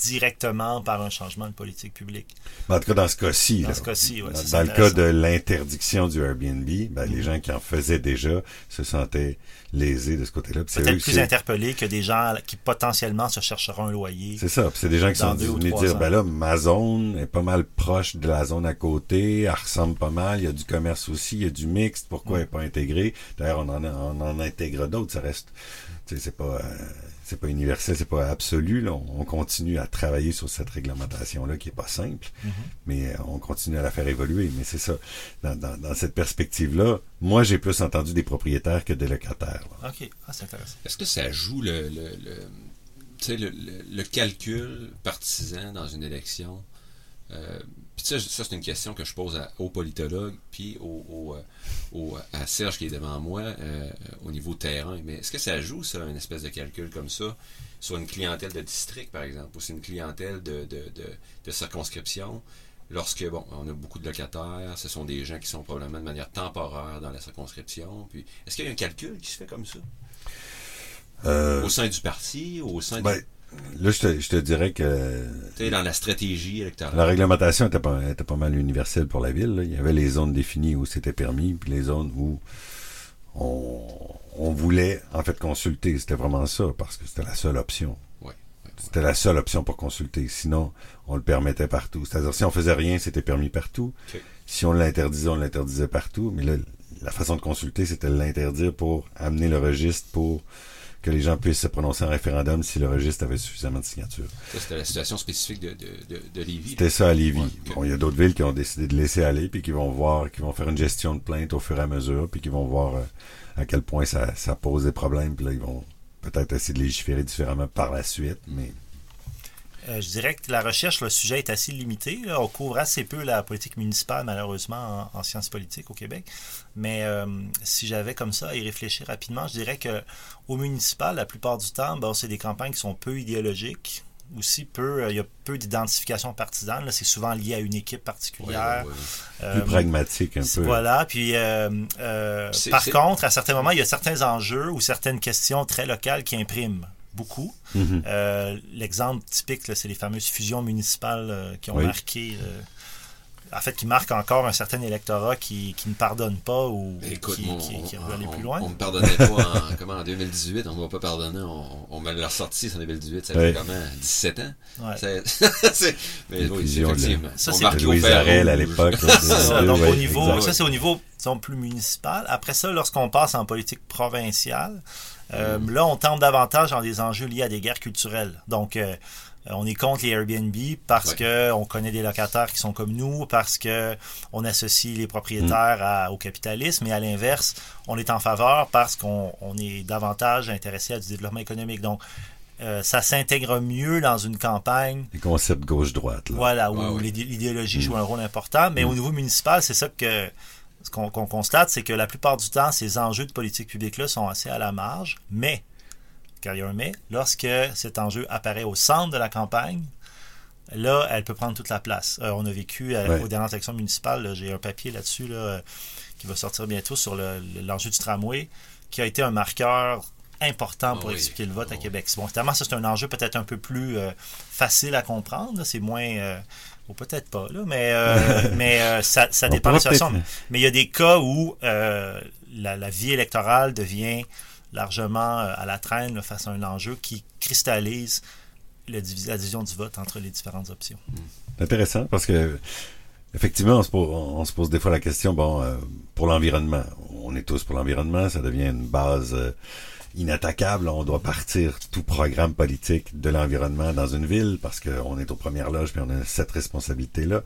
directement par un changement de politique publique. En tout cas, dans ce cas-ci, Dans là, ce cas-ci, ouais, dans, c'est dans le cas de l'interdiction du Airbnb, ben, Mhm. les gens qui en faisaient déjà se sentaient lésés de ce côté-là. Puis c'est eux Peut-être plus interpellés que des gens qui potentiellement se chercheront un loyer. C'est ça. Puis c'est des gens qui sont venus dire, ben là, ma zone est pas mal proche de la zone à côté, elle ressemble pas mal, il y a du commerce aussi, il y a du mixte, pourquoi elle n'est pas intégrée? D'ailleurs, on en, a- on en intègre d'autres, ça reste, tu sais, c'est pas, euh, c'est pas universel, c'est pas absolu, là. On, on continue à travailler sur cette réglementation-là qui est pas simple, Mhm. mais euh, on continue à la faire évoluer. Mais c'est ça. Dans, dans, dans cette perspective-là, moi, j'ai plus entendu des propriétaires que des locataires. là. OK, ah, c'est intéressant. Est-ce que ça joue le, le, le, tu sais, le, le- le calcul partisan dans une élection? Euh, puis ça, ça, c'est une question que je pose à- aux politologues, puis au, au, euh, au- à Serge qui est devant moi euh, au niveau terrain. Mais est-ce que ça joue, ça, une espèce de calcul comme ça, sur une clientèle de district, par exemple, ou c'est une clientèle de, de, de, de circonscription? Lorsque, bon, on a beaucoup de locataires, ce sont des gens qui sont probablement de manière temporaire dans la circonscription. Puis, est-ce qu'il y a un calcul qui se fait comme ça? Euh, Au sein du parti, au sein ben, là, je te, je te dirais que tu sais, dans la stratégie électorale. La réglementation était pas, était pas mal universelle pour la ville. là. Il y avait les zones définies où c'était permis, puis les zones où on, on voulait en fait consulter. C'était vraiment ça, parce que c'était la seule option. Ouais, ouais, C'était la seule option pour consulter. Sinon, on le permettait partout. C'est-à-dire, si on faisait rien, c'était permis partout. Si on l'interdisait, on l'interdisait partout. Mais là, la façon de consulter, c'était de l'interdire pour amener le registre pour que les gens puissent se prononcer en référendum si le registre avait suffisamment de signatures. Ça, c'était la situation spécifique de, de, de, de Lévis. C'était ça à Lévis. Ouais. Bon, il y a d'autres villes qui ont décidé de laisser aller, puis qui vont voir, qui vont faire une gestion de plainte au fur et à mesure, puis qui vont voir euh, à quel point ça, ça pose des problèmes, puis là, ils vont peut-être essayer de légiférer différemment par la suite, mais Euh, je dirais que la recherche, le sujet est assez limité. Là. On couvre assez peu la politique municipale, malheureusement, en, en sciences politiques au Québec. Mais euh, si j'avais comme ça à y réfléchir rapidement, je dirais que au municipal, la plupart du temps, c'est des campagnes qui sont peu idéologiques. Aussi peu, euh, il y a peu d'identification partisane. C'est souvent lié à une équipe particulière. Ouais, ouais, ouais. Plus pragmatique un peu. Voilà, puis par contre, à certains moments, il y a certains enjeux ou certaines questions très locales qui impriment beaucoup. Mhm. Euh, L'exemple typique, c'est les fameuses fusions municipales euh, qui ont Oui. marqué, euh, en fait, qui marquent encore un certain électorat qui, qui ne pardonne pas ou Écoute, qui, mon- qui, qui on, veut aller on- plus loin. on me pardonnait pas en, comment, en 2018, on va pas pardonner, on, on me l'a ressorti en 2018, ça fait Ouais. comment, 17 ans? Ouais. Mais oui, effectivement. Ça, On c'est Arel à l'époque. donc ouais, au niveau, exact. ça c'est au niveau disons, plus municipal. Après ça, lorsqu'on passe en politique provinciale, euh, Mm. là on tombe davantage dans des enjeux liés à des guerres culturelles. Donc euh, on est contre les Airbnb parce Ouais. que on connaît des locataires qui sont comme nous, parce que on associe les propriétaires à- au capitalisme, et à l'inverse, on est en faveur parce qu'on on est davantage intéressé à du développement économique. Donc euh, ça s'intègre mieux dans une campagne Les concepts gauche-droite. là. voilà, où Ouais, ouais. l'idé- l'idéologie joue un rôle important. Mais au niveau municipal, c'est ça que ce qu'on constate, c'est que la plupart du temps, ces enjeux de politique publique-là sont assez à la marge. Mais, car il y a un mais, lorsque cet enjeu apparaît au centre de la campagne, là, elle peut prendre toute la place. Euh, on a vécu euh, Ouais. aux dernières élections municipales, j'ai un papier là-dessus là, euh, qui va sortir bientôt sur le- le- l'enjeu du tramway, qui a été un marqueur important Ah pour oui. expliquer le vote Ah à oui. Québec. Bon, évidemment, ça, c'est un enjeu peut-être un peu plus euh, facile à comprendre. C'est moins... euh, ou peut-être pas, là, mais, euh, mais euh, ça, ça dépend de la pourra situation. peut-être- Mais il y a des cas où euh, la, la vie électorale devient largement à la traîne là, face à un enjeu qui cristallise le la division du vote entre les différentes options. C'est intéressant parce que effectivement, on se, pose, on se pose des fois la question, bon, pour l'environnement, on est tous pour l'environnement, ça devient une base inattaquable. On doit partir tout programme politique de l'environnement dans une ville parce qu'on est aux premières loges puis on a cette responsabilité-là.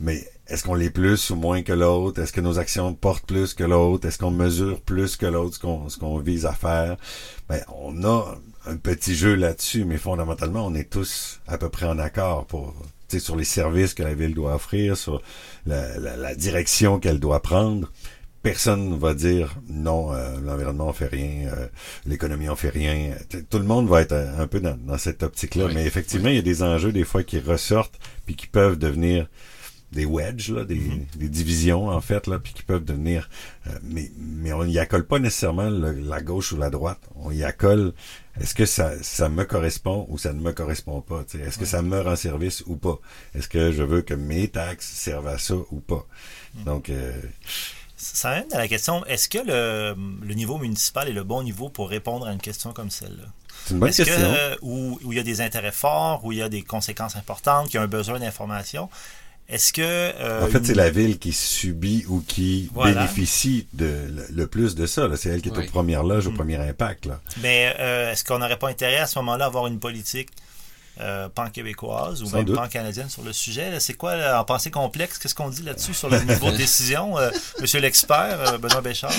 Mais est-ce qu'on l'est plus ou moins que l'autre? Est-ce que nos actions portent plus que l'autre? Est-ce qu'on mesure plus que l'autre ce qu'on ce qu'on vise à faire? Ben, on a un petit jeu là-dessus, mais fondamentalement, on est tous à peu près en accord pour sur les services que la ville doit offrir, sur la direction qu'elle doit prendre. Personne va dire non, euh, l'environnement on fait rien, euh, l'économie on fait rien. Tout le monde va être un, un peu dans, dans cette optique-là, Oui, mais effectivement, il y a des enjeux des fois qui ressortent puis qui peuvent devenir des wedges, là, des, des divisions en fait, là, puis qui peuvent devenir. euh, mais mais on y accole pas nécessairement le- la gauche ou la droite. On y accole. Est-ce que ça ça me correspond ou ça ne me correspond pas? Est-ce que ça me rend service ou pas? Est-ce que je veux que mes taxes servent à ça ou pas? Donc euh, Ça amène à la question, est-ce que le, le niveau municipal est le bon niveau pour répondre à une question comme celle-là? c'est une bonne Est-ce question. que euh, où, où il y a des intérêts forts, où il y a des conséquences importantes, qu'il y a un besoin d'information, est-ce que... euh, En fait, une- c'est la ville qui subit ou qui Voilà. bénéficie de, le, le plus de ça. là. C'est elle qui est Oui. aux premières loges, au Mm. premier impact. Là. Mais euh, est-ce qu'on n'aurait pas intérêt à ce moment-là à avoir une politique euh, pan-québécoise ou Sans même doute. pan-canadienne sur le sujet? là? C'est quoi, là, en pensée complexe, qu'est-ce qu'on dit là-dessus sur le niveau de décision? euh, monsieur l'expert, euh, Benoît Béchard?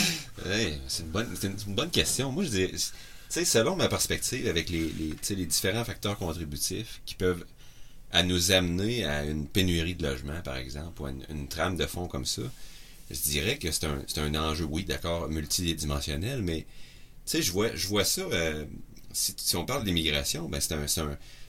Hey, c'est une bonne, c'est une, c'est une bonne question. Moi, je dis, tu sais, selon ma perspective, avec les, les, tu sais, les différents facteurs contributifs qui peuvent à nous amener à une pénurie de logements, par exemple, ou à une, une trame de fonds comme ça, je dirais que c'est un, c'est un enjeu, oui, d'accord, multidimensionnel, mais tu sais, je vois, je vois ça. euh, si, on parle d'immigration, ben c'est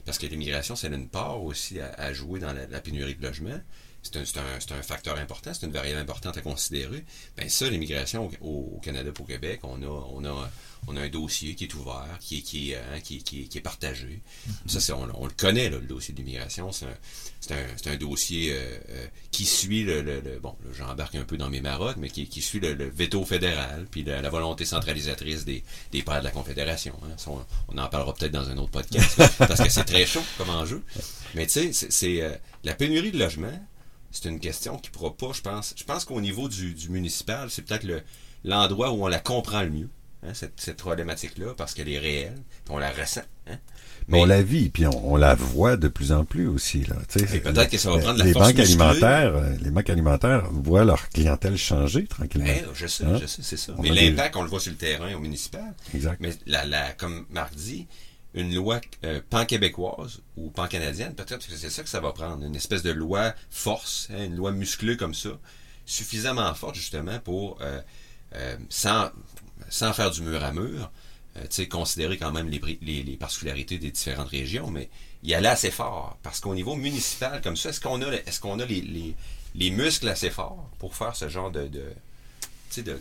parce que l'immigration, c'est une part aussi à, à jouer dans la, la pénurie de logements. C'est un, c'est un, c'est un facteur important, c'est une variable importante à considérer. Ben ça, l'immigration au, au Canada pour Québec, on a, on a, on a un dossier qui est ouvert, qui est, qui est, hein, qui, est- qui est- qui est partagé. Ça, c'est, on, on le connaît, là, le dossier d'immigration. C'est un, c'est un, c'est un dossier euh, euh, qui suit le, le- le- bon, là, j'embarque un peu dans mes marottes, mais qui, qui suit le, le veto fédéral, puis la, la volonté centralisatrice des, des pères de la Confédération. hein. Ça, on, on en parlera peut-être dans un autre podcast, parce que c'est très chaud comme enjeu. Mais tu sais, c'est, euh, la pénurie de logement, c'est une question qui pourra pas, je pense. Je pense qu'au niveau du, du municipal, c'est peut-être le, l'endroit où on la comprend le mieux, hein, cette, cette problématique-là, parce qu'elle est réelle, puis on la ressent. Hein. Mais on la vit, puis on, on la voit de plus en plus aussi. Là. Et peut-être que ça va prendre la les force banques alimentaires, les banques alimentaires voient leur clientèle changer tranquillement. Eh, je sais, Hein? je sais, c'est ça. On Mais a des- l'impact, on le voit sur le terrain au municipal. Exact. Mais la, la, comme Marc dit, une loi euh, pan-québécoise ou pan-canadienne, peut-être que c'est ça que ça va prendre, une espèce de loi force, hein, une loi musclée comme ça, suffisamment forte justement pour, euh, euh, sans, sans faire du mur à mur, euh, considérer quand même les, les, les particularités des différentes régions, mais y aller assez fort. Parce qu'au niveau municipal, comme ça, est-ce qu'on a, est-ce qu'on a les, les, les muscles assez forts pour faire ce genre de, de, de,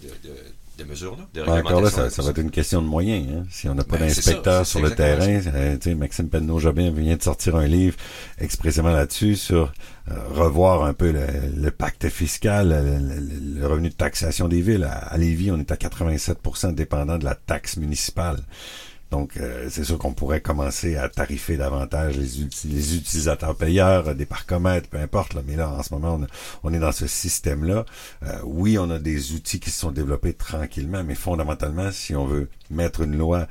de, de mesures-là, de Ben, Encore là, ça, ça va être une question de moyens. Hein. Si on n'a pas Ben, d'inspecteur sur le terrain, euh, tu sais, Maxime Penneau-Jobin vient de sortir un livre expressément là-dessus sur euh, revoir un peu le, le pacte fiscal, le revenu de taxation des villes. À, à Lévis, on est à 87% dépendant de la taxe municipale. Donc, euh, c'est sûr qu'on pourrait commencer à tarifer davantage les, uti- les utilisateurs payeurs, euh, des parcomètres, peu importe. Là, mais là, en ce moment, on est dans ce système-là. Euh, oui, on a des outils qui se sont développés tranquillement, mais fondamentalement, si on veut mettre une loi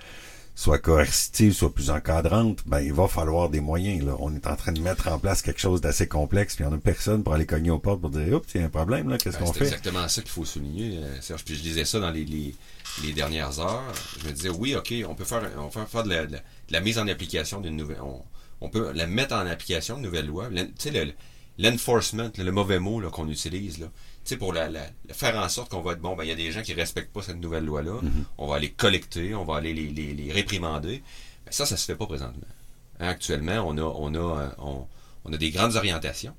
soit coercitive, soit plus encadrante, ben il va falloir des moyens. Là. On est en train de mettre en place quelque chose d'assez complexe, puis en a personne pour aller cogner aux portes pour dire Oups, il y a un problème, là, qu'est-ce Ben, qu'on c'est fait? exactement ça qu'il faut souligner, euh, Serge. Puis je disais ça dans les, les, les dernières heures. Je me disais, oui, OK, on peut faire, on peut faire de, la, de la- mise en application d'une nouvelle. On, on peut la mettre en application de nouvelles lois. L'en- Tu sais, le- l'enforcement, le, le mauvais mot qu'on utilise, là. Tu sais, pour la, la- la- faire en sorte qu'on va être bon, ben, il y a des gens qui respectent pas cette nouvelle loi-là. On va aller collecter, on va aller les, les, les réprimander. Ben, ça, ça se fait pas présentement. Hein, actuellement, on a, on a, euh, on, on a des grandes orientations.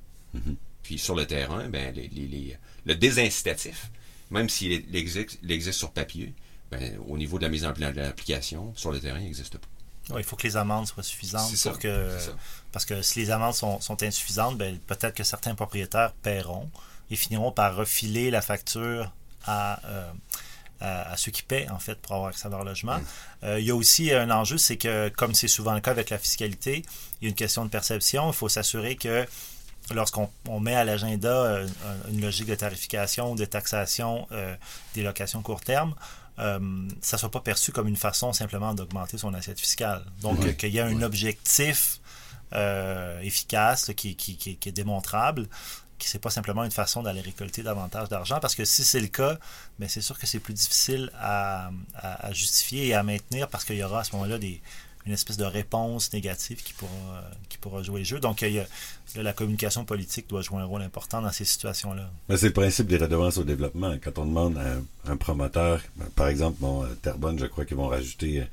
Puis sur le terrain, ben, les, les- les- le désincitatif, même s'il existe, il existe sur papier, ben, au niveau de la mise en place de l'application, sur le terrain, il n'existe pas. Il faut que les amendes soient suffisantes C'est ça, pour que parce que si les amendes sont, sont insuffisantes, ben, peut-être que certains propriétaires paieront et finiront par refiler la facture à, euh, à, à ceux qui paient en fait pour avoir accès à leur logement. Mm. Euh, il y a aussi un enjeu, c'est que comme c'est souvent le cas avec la fiscalité, il y a une question de perception. Il faut s'assurer que lorsqu'on on met à l'agenda euh, un- une logique de tarification ou de taxation euh, des locations court terme, euh, ça ne soit pas perçu comme une façon simplement d'augmenter son assiette fiscale. Donc, euh, qu'il y a un objectif efficace là, qui, qui, qui- qui est démontrable, qui c'est pas simplement une façon d'aller récolter davantage d'argent, parce que si c'est le cas, ben c'est sûr que c'est plus difficile à justifier et à maintenir, parce qu'il y aura à ce moment-là des une espèce de réponse négative qui pourra, euh, qui pourra jouer le jeu. Donc, il y a- là, la communication politique doit jouer un rôle important dans ces situations-là. C'est le principe des redevances au développement. Quand on demande à un, promoteur, ben, par exemple, bon, euh, Terrebonne, je crois qu'ils vont rajouter euh,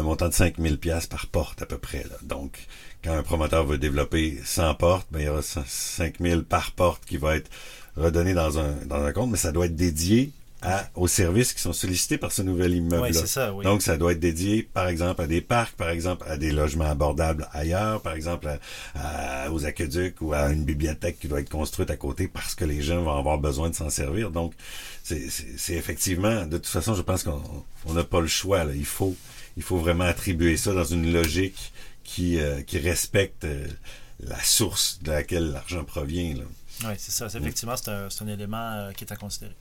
un montant de 5000 pièces par porte à peu près. Donc, quand un promoteur veut développer 100 portes, ben, il y aura 5000 par porte qui va être redonné dans un compte, mais ça doit être dédié à, aux services qui sont sollicités par ce nouvel immeuble-là. Oui, ça, oui. Donc, ça doit être dédié, par exemple, à des parcs, par exemple, à des logements abordables ailleurs, par exemple, à- à- aux aqueducs ou à une bibliothèque qui doit être construite à côté parce que les gens vont avoir besoin de s'en servir. Donc, c'est effectivement, de toute façon, je pense qu'on on n'a pas le choix. Là. Il faut, il faut vraiment attribuer ça dans une logique qui, euh, qui respecte euh, la source de laquelle l'argent provient. Là. Oui, c'est ça. C'est- Effectivement, c'est un, un élément euh, qui est à considérer.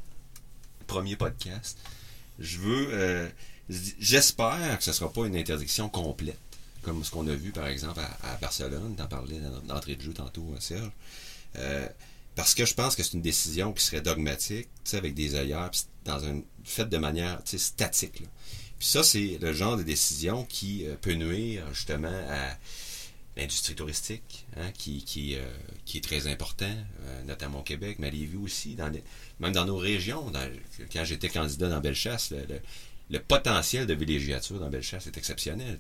Premier podcast. Je veux. euh, J'espère que ce ne sera pas une interdiction complète, comme ce qu'on a vu par exemple à, à Barcelone. T'en parlais dans- d'entrée de jeu tantôt, euh, Serge. Euh, parce que je pense que c'est une décision qui serait dogmatique, avec des ailleurs, dans une faite de manière statique. Puis ça, c'est le genre de décision qui peut nuire justement à l'industrie touristique, hein, qui, qui, euh, qui est très important, euh, notamment au Québec, mais à Lévis aussi, dans les- même dans nos régions. Quand j'étais candidat dans Bellechasse, le, le- potentiel de villégiature dans Bellechasse est exceptionnel.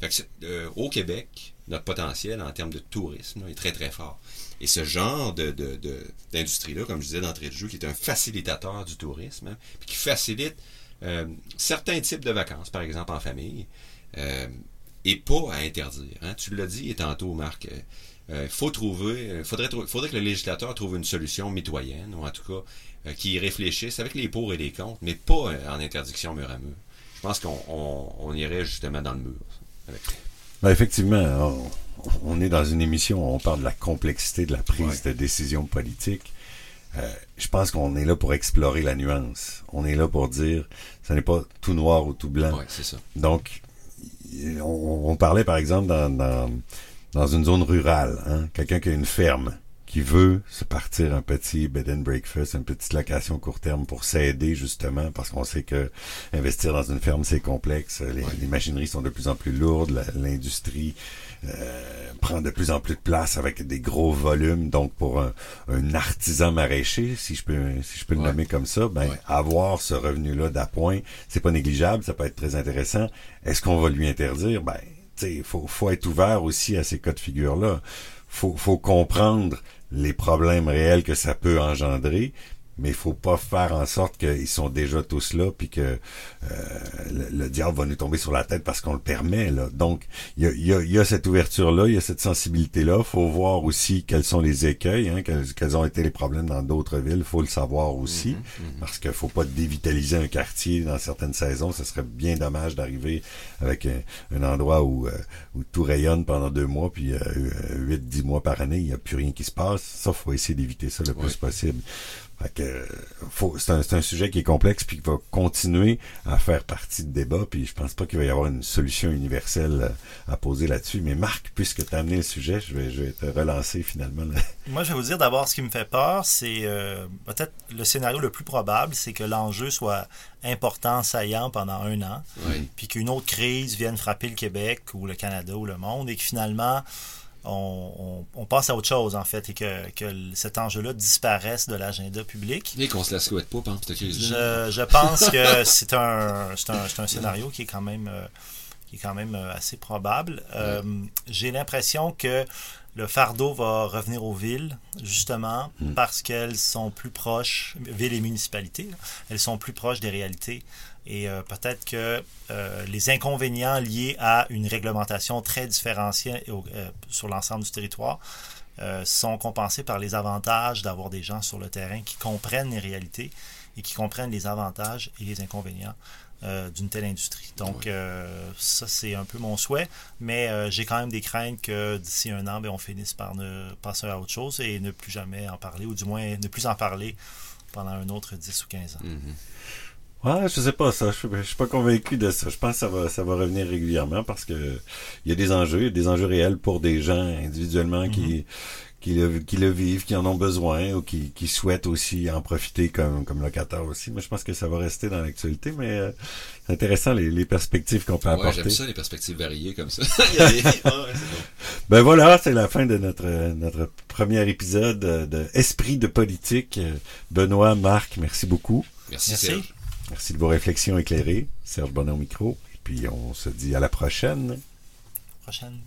Fait que euh, au Québec, notre potentiel en termes de tourisme là, est très très fort. Et ce genre de, de- d'industrie-là, comme je disais d'entrée de jeu, qui est un facilitateur du tourisme, hein, puis qui facilite certains types de vacances, par exemple en famille, et pas à interdire. hein. Tu l'as dit tantôt, Marc. euh, euh, faut trouver, euh, faudrait, faudrait que le législateur trouve une solution mitoyenne, ou en tout cas euh, qui réfléchisse avec les pour et les contre, mais pas en interdiction mur à mur. Je pense qu'on on, on irait justement dans le mur. avec. Ben, effectivement, on, on est dans une émission où on parle de la complexité de la prise de décision politique. Euh, je pense qu'on est là pour explorer la nuance. On est là pour dire, ce n'est pas tout noir ou tout blanc. Ouais, c'est ça. Donc, on, parlait par exemple dans, dans, dans une zone rurale, hein, quelqu'un qui a une ferme, qui veut se partir un petit bed and breakfast, une petite location court terme pour s'aider justement, parce qu'on sait que investir dans une ferme c'est complexe, les, les, machineries sont de plus en plus lourdes, l'industrie euh, prend de plus en plus de place avec des gros volumes. Donc pour un, un artisan maraîcher, si je peux si je peux le nommer comme ça, ben avoir ce revenu-là d'appoint, c'est pas négligeable, ça peut être très intéressant. Est-ce qu'on va lui interdire? Ben, il faut, faut être ouvert aussi à ces cas de figure-là. Faut, faut comprendre les problèmes réels que ça peut engendrer, mais il faut pas faire en sorte qu'ils sont déjà tous là, puis que euh, le, diable va nous tomber sur la tête parce qu'on le permet. Là. Donc, il y a, y, a, y a, cette ouverture-là, il y a cette sensibilité-là. faut voir aussi quels sont les écueils, hein, quels, ont été les problèmes dans d'autres villes. faut le savoir aussi, mm-hmm, mm-hmm. parce qu'il faut pas dévitaliser un quartier dans certaines saisons. Ce serait bien dommage d'arriver avec un, endroit où, euh, où tout rayonne pendant deux mois, puis euh, huit, dix mois par année, il n'y a plus rien qui se passe. Ça, faut essayer d'éviter ça le plus possible. Fait faut, c'est un, un, sujet qui est complexe puis qui va continuer à faire partie de débat. Puis je pense pas qu'il va y avoir une solution universelle euh, à poser là-dessus. Mais Marc, puisque tu as amené le sujet, je vais, je vais te relancer finalement. Moi, je vais vous dire d'abord ce qui me fait peur, c'est euh, peut-être le scénario le plus probable, c'est que l'enjeu soit important, saillant pendant un an, puis qu'une autre crise vienne frapper le Québec ou le Canada ou le monde et que finalement on, passe à autre chose, en fait, et que, cet enjeu-là disparaisse de l'agenda public. Et qu'on se la souhaite pas cette crise-là. Je, pense que c'est un, un, scénario qui est quand même, euh, qui est quand même euh, assez probable. Euh, j'ai l'impression que le fardeau va revenir aux villes, justement, hmm. parce qu'elles sont plus proches, villes et municipalités, elles sont plus proches des réalités. Et euh, peut-être que euh, les inconvénients liés à une réglementation très différenciée euh, sur l'ensemble du territoire sont compensés par les avantages d'avoir des gens sur le terrain qui comprennent les réalités et qui comprennent les avantages et les inconvénients d'une telle industrie. Donc, ça, c'est un peu mon souhait, mais j'ai quand même des craintes que d'ici un an, ben, on finisse par ne passer à autre chose et ne plus jamais en parler, ou du moins ne plus en parler pendant un autre 10 ou 15 ans. Mm-hmm. Ouais, je sais pas ça. Je, je, suis pas convaincu de ça. Je pense que ça va, ça va revenir régulièrement parce que il y a des enjeux, des enjeux réels pour des gens individuellement qui mhm. qui le, qui le vivent, qui en ont besoin ou qui, qui souhaitent aussi en profiter comme, comme locataire aussi. Mais je pense que ça va rester dans l'actualité, mais euh, c'est intéressant les, les perspectives qu'on peut ouais, apporter. J'aime ça, les perspectives variées comme ça. Ben voilà, c'est la fin de notre, notre premier épisode de Esprit de politique. Benoît, Marc, merci beaucoup. Merci. merci. Merci de vos réflexions éclairées. Serge Bonnet au micro. Et puis on se dit à la prochaine. Prochaine.